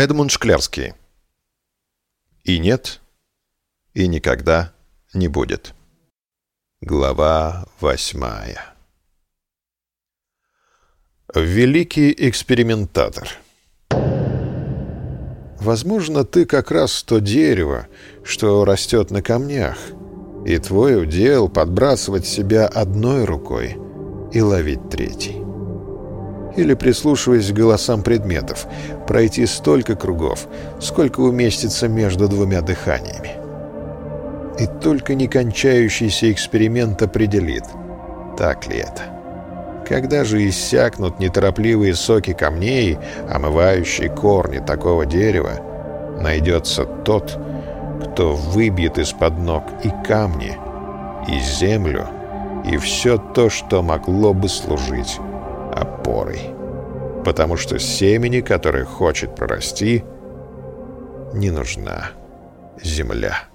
Эдмунд Шклярский. И нет, и никогда не будет. Глава восьмая. Великий экспериментатор. Возможно, ты как раз то дерево, что растет на камнях, и твой удел подбрасывать себя одной рукой и ловить третий или, прислушиваясь к голосам предметов, пройти столько кругов, сколько уместится между двумя дыханиями. И только некончающийся эксперимент определит, так ли это. Когда же иссякнут неторопливые соки камней, омывающие корни такого дерева, найдется тот, кто выбьет из-под ног и камни, и землю, и все то, что могло бы служить опорой. Потому что семени, которое хочет прорасти, не нужна земля.